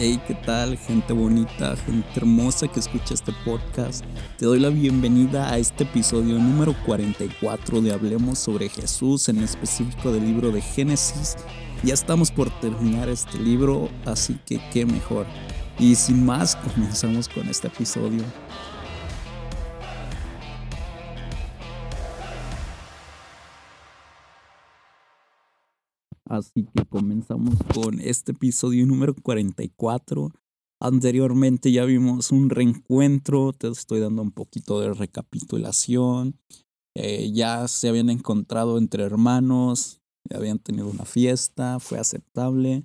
Hey, ¿qué tal? Gente bonita, gente hermosa que escucha este podcast. Te doy la bienvenida a este episodio número 44 de Hablemos sobre Jesús, en específico del libro de Génesis. Ya estamos por terminar este libro, así que qué mejor. Y sin más, comenzamos con este episodio. Así que comenzamos con este episodio número 44. Anteriormente ya vimos un reencuentro, te estoy dando un poquito de recapitulación. Eh, ya se habían encontrado entre hermanos, ya habían tenido una fiesta, fue aceptable.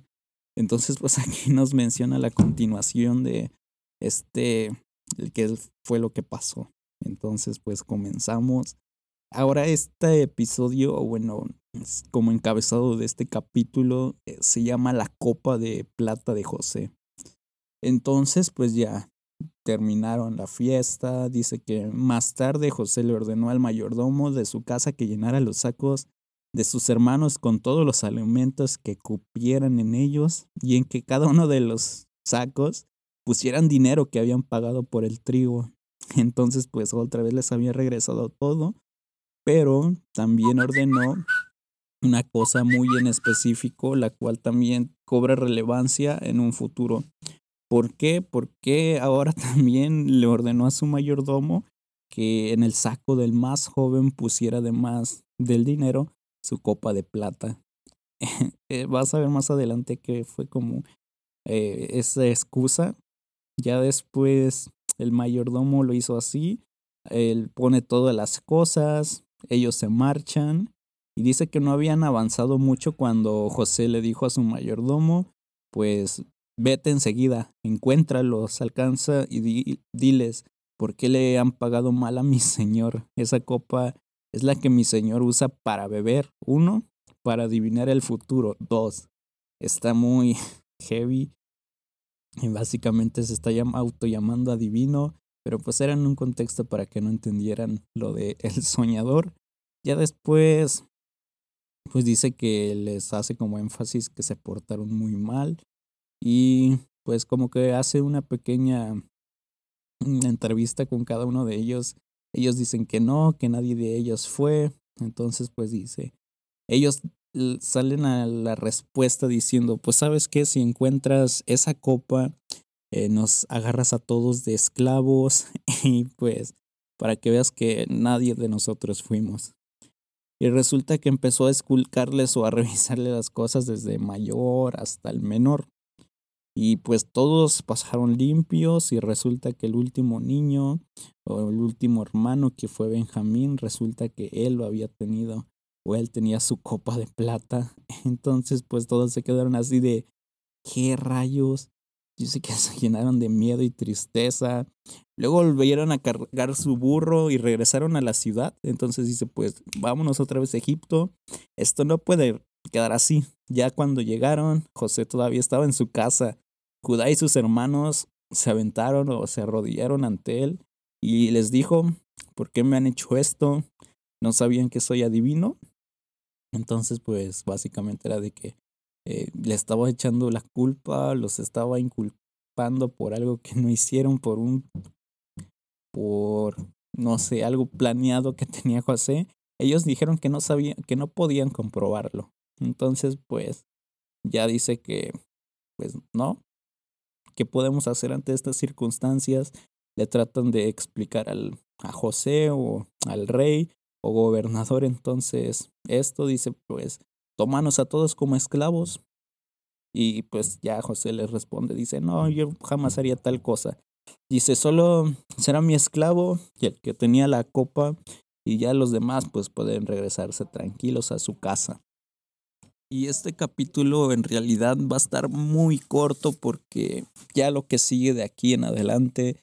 Entonces, pues aquí nos menciona la continuación de este, el que fue lo que pasó. Entonces, pues comenzamos. Ahora este episodio, bueno, como encabezado de este capítulo, eh, se llama La Copa de Plata de José. Entonces, pues ya terminaron la fiesta. Dice que más tarde José le ordenó al mayordomo de su casa que llenara los sacos de sus hermanos con todos los alimentos que cupieran en ellos y en que cada uno de los sacos pusieran dinero que habían pagado por el trigo. Entonces, pues otra vez les había regresado todo pero también ordenó una cosa muy en específico, la cual también cobra relevancia en un futuro. ¿Por qué? Porque ahora también le ordenó a su mayordomo que en el saco del más joven pusiera además del dinero su copa de plata. Eh, vas a ver más adelante que fue como eh, esa excusa. Ya después el mayordomo lo hizo así. Él pone todas las cosas, ellos se marchan y dice que no habían avanzado mucho cuando José le dijo a su mayordomo, pues vete enseguida, encuéntralos, alcanza y diles, ¿por qué le han pagado mal a mi señor? Esa copa es la que mi señor usa para beber. Uno, para adivinar el futuro. Dos, está muy heavy. Y básicamente se está auto llamando adivino. Pero pues era un contexto para que no entendieran lo de el soñador. Ya después, pues dice que les hace como énfasis que se portaron muy mal. Y pues como que hace una pequeña mm, entrevista con cada uno de ellos. Ellos dicen que no, que nadie de ellos fue. Entonces pues dice, ellos salen a la respuesta diciendo, pues sabes qué, si encuentras esa copa, eh, nos agarras a todos de esclavos y pues para que veas que nadie de nosotros fuimos. Y resulta que empezó a esculcarles o a revisarle las cosas desde mayor hasta el menor. Y pues todos pasaron limpios y resulta que el último niño o el último hermano que fue Benjamín, resulta que él lo había tenido o él tenía su copa de plata. Entonces pues todos se quedaron así de, ¿qué rayos? Dice que se llenaron de miedo y tristeza. Luego volvieron a cargar su burro y regresaron a la ciudad. Entonces dice, pues vámonos otra vez a Egipto. Esto no puede quedar así. Ya cuando llegaron, José todavía estaba en su casa. Judá y sus hermanos se aventaron o se arrodillaron ante él y les dijo, ¿por qué me han hecho esto? ¿No sabían que soy adivino? Entonces, pues básicamente era de que eh, le estaba echando la culpa, los estaba inculpando por algo que no hicieron, por un, por, no sé, algo planeado que tenía José. Ellos dijeron que no sabían, que no podían comprobarlo. Entonces, pues, ya dice que, pues, no. ¿Qué podemos hacer ante estas circunstancias? Le tratan de explicar al, a José o al rey o gobernador. Entonces, esto dice, pues, tómanos a todos como esclavos. Y pues ya José les responde, dice, no, yo jamás haría tal cosa. Dice, solo será mi esclavo y el que tenía la copa y ya los demás pues pueden regresarse tranquilos a su casa. Y este capítulo en realidad va a estar muy corto porque ya lo que sigue de aquí en adelante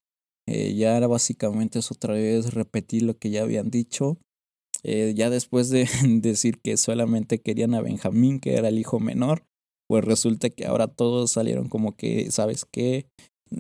eh, ya era básicamente es otra vez repetir lo que ya habían dicho. Eh, ya después de decir que solamente querían a Benjamín, que era el hijo menor, pues resulta que ahora todos salieron como que, ¿sabes qué?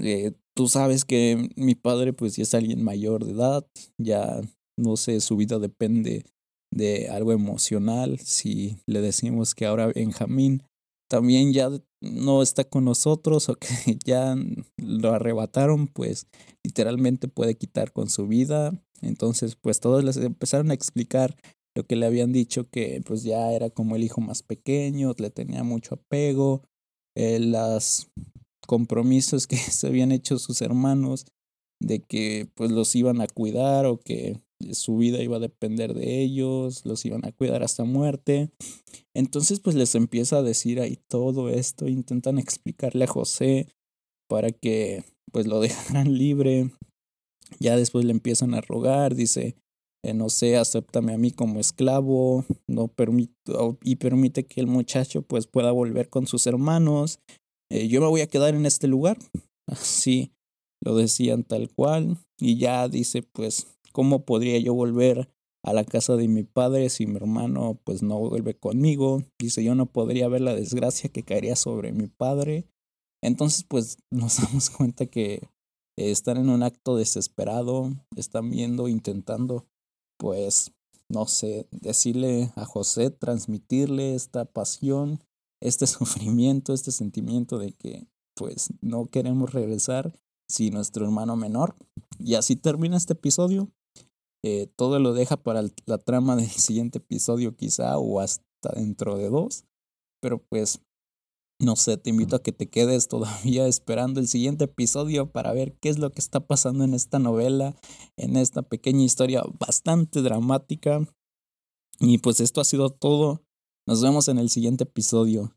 Eh, tú sabes que mi padre pues ya es alguien mayor de edad, ya no sé, su vida depende de algo emocional. Si le decimos que ahora Benjamín también ya no está con nosotros o que ya lo arrebataron, pues literalmente puede quitar con su vida. Entonces, pues todos les empezaron a explicar lo que le habían dicho que pues ya era como el hijo más pequeño, le tenía mucho apego, eh, los compromisos que se habían hecho sus hermanos de que pues los iban a cuidar o que su vida iba a depender de ellos, los iban a cuidar hasta muerte. Entonces pues les empieza a decir ahí todo esto, intentan explicarle a José para que pues lo dejaran libre. Ya después le empiezan a rogar, dice, eh, no sé, acéptame a mí como esclavo, no permito, y permite que el muchacho pues pueda volver con sus hermanos. Eh, yo me voy a quedar en este lugar. Así lo decían tal cual. Y ya dice, pues, ¿cómo podría yo volver a la casa de mi padre si mi hermano pues no vuelve conmigo? Dice, yo no podría ver la desgracia que caería sobre mi padre. Entonces, pues nos damos cuenta que están en un acto desesperado, están viendo, intentando pues, no sé, decirle a José, transmitirle esta pasión, este sufrimiento, este sentimiento de que, pues, no queremos regresar si nuestro hermano menor. Y así termina este episodio. Eh, todo lo deja para la trama del siguiente episodio quizá o hasta dentro de dos. Pero pues no sé, te invito a que te quedes todavía esperando el siguiente episodio para ver qué es lo que está pasando en esta novela, en esta pequeña historia bastante dramática. Y pues esto ha sido todo. Nos vemos en el siguiente episodio.